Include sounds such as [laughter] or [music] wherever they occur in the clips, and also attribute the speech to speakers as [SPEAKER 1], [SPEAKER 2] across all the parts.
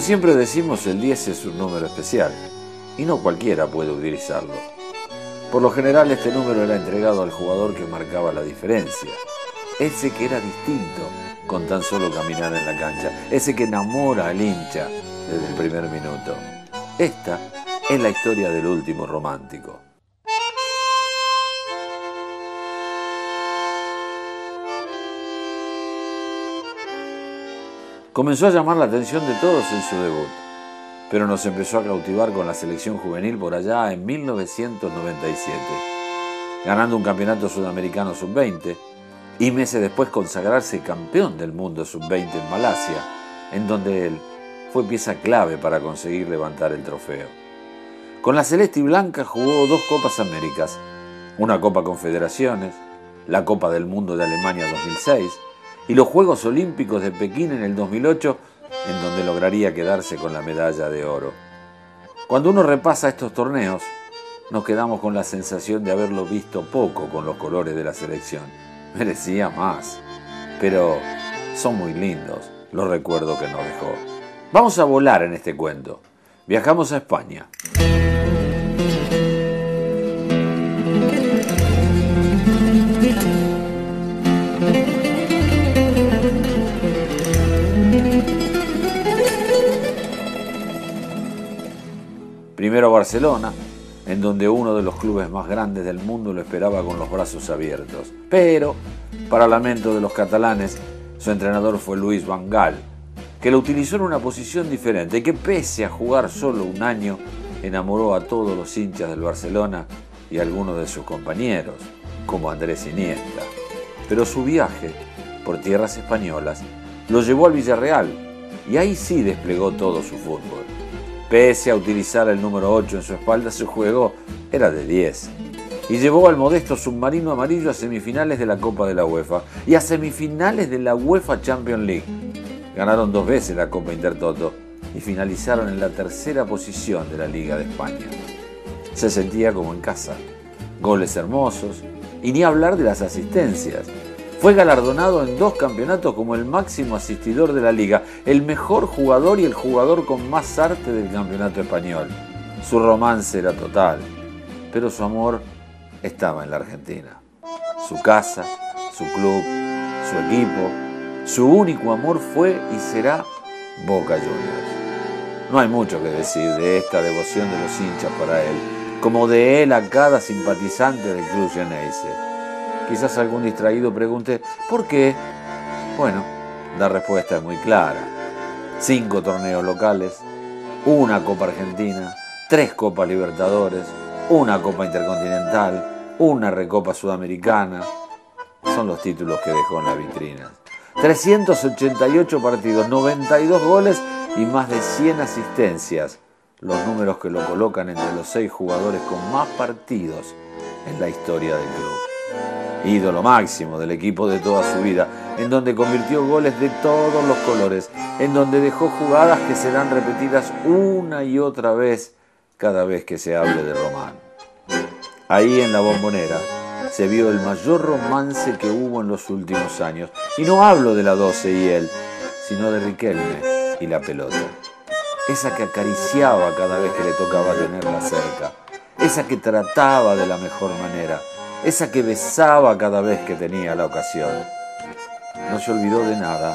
[SPEAKER 1] Como siempre decimos, el 10 es un número especial y no cualquiera puede utilizarlo. Por lo general este número era entregado al jugador que marcaba la diferencia, ese que era distinto con tan solo caminar en la cancha, ese que enamora al hincha desde el primer minuto. Esta es la historia del último romántico. Comenzó a llamar la atención de todos en su debut, pero nos empezó a cautivar con la selección juvenil por allá en 1997, ganando un campeonato sudamericano sub-20 y meses después consagrarse campeón del mundo sub-20 en Malasia, en donde él fue pieza clave para conseguir levantar el trofeo. Con la Celeste y Blanca jugó dos Copas Américas, una Copa Confederaciones, la Copa del Mundo de Alemania 2006, y los Juegos Olímpicos de Pekín en el 2008, en donde lograría quedarse con la medalla de oro. Cuando uno repasa estos torneos, nos quedamos con la sensación de haberlo visto poco con los colores de la selección. [laughs] Merecía más. Pero son muy lindos los recuerdos que nos dejó. Vamos a volar en este cuento. Viajamos a España. Primero Barcelona, en donde uno de los clubes más grandes del mundo lo esperaba con los brazos abiertos. Pero, para lamento de los catalanes, su entrenador fue Luis Van Gaal, que lo utilizó en una posición diferente y que pese a jugar solo un año, enamoró a todos los hinchas del Barcelona y a algunos de sus compañeros, como Andrés Iniesta. Pero su viaje por tierras españolas lo llevó al Villarreal y ahí sí desplegó todo su fútbol. Pese a utilizar el número 8 en su espalda, su juego era de 10. Y llevó al modesto submarino amarillo a semifinales de la Copa de la UEFA y a semifinales de la UEFA Champions League. Ganaron dos veces la Copa Intertoto y finalizaron en la tercera posición de la Liga de España. Se sentía como en casa. Goles hermosos y ni hablar de las asistencias. Fue galardonado en dos campeonatos como el máximo asistidor de la liga, el mejor jugador y el jugador con más arte del campeonato español. Su romance era total, pero su amor estaba en la Argentina. Su casa, su club, su equipo, su único amor fue y será Boca Juniors. No hay mucho que decir de esta devoción de los hinchas para él, como de él a cada simpatizante del club Geneise. Quizás algún distraído pregunte, ¿por qué? Bueno, la respuesta es muy clara. Cinco torneos locales, una Copa Argentina, tres Copas Libertadores, una Copa Intercontinental, una Recopa Sudamericana. Son los títulos que dejó en la vitrina. 388 partidos, 92 goles y más de 100 asistencias. Los números que lo colocan entre los seis jugadores con más partidos en la historia del club ídolo máximo del equipo de toda su vida, en donde convirtió goles de todos los colores, en donde dejó jugadas que serán repetidas una y otra vez cada vez que se hable de Román. Ahí en la bombonera se vio el mayor romance que hubo en los últimos años, y no hablo de la 12 y él, sino de Riquelme y la pelota. Esa que acariciaba cada vez que le tocaba tenerla cerca, esa que trataba de la mejor manera, esa que besaba cada vez que tenía la ocasión. No se olvidó de nada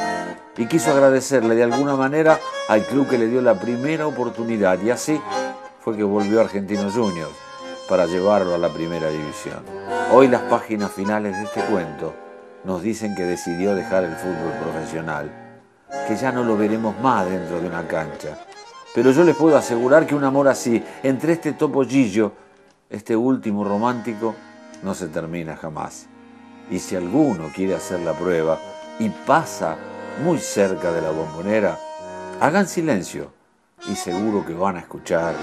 [SPEAKER 1] y quiso agradecerle de alguna manera al club que le dio la primera oportunidad y así fue que volvió a Argentinos Juniors para llevarlo a la primera división. Hoy las páginas finales de este cuento nos dicen que decidió dejar el fútbol profesional, que ya no lo veremos más dentro de una cancha. Pero yo les puedo asegurar que un amor así, entre este topollillo, este último romántico, no se termina jamás. Y si alguno quiere hacer la prueba y pasa muy cerca de la bombonera, hagan silencio y seguro que van a escuchar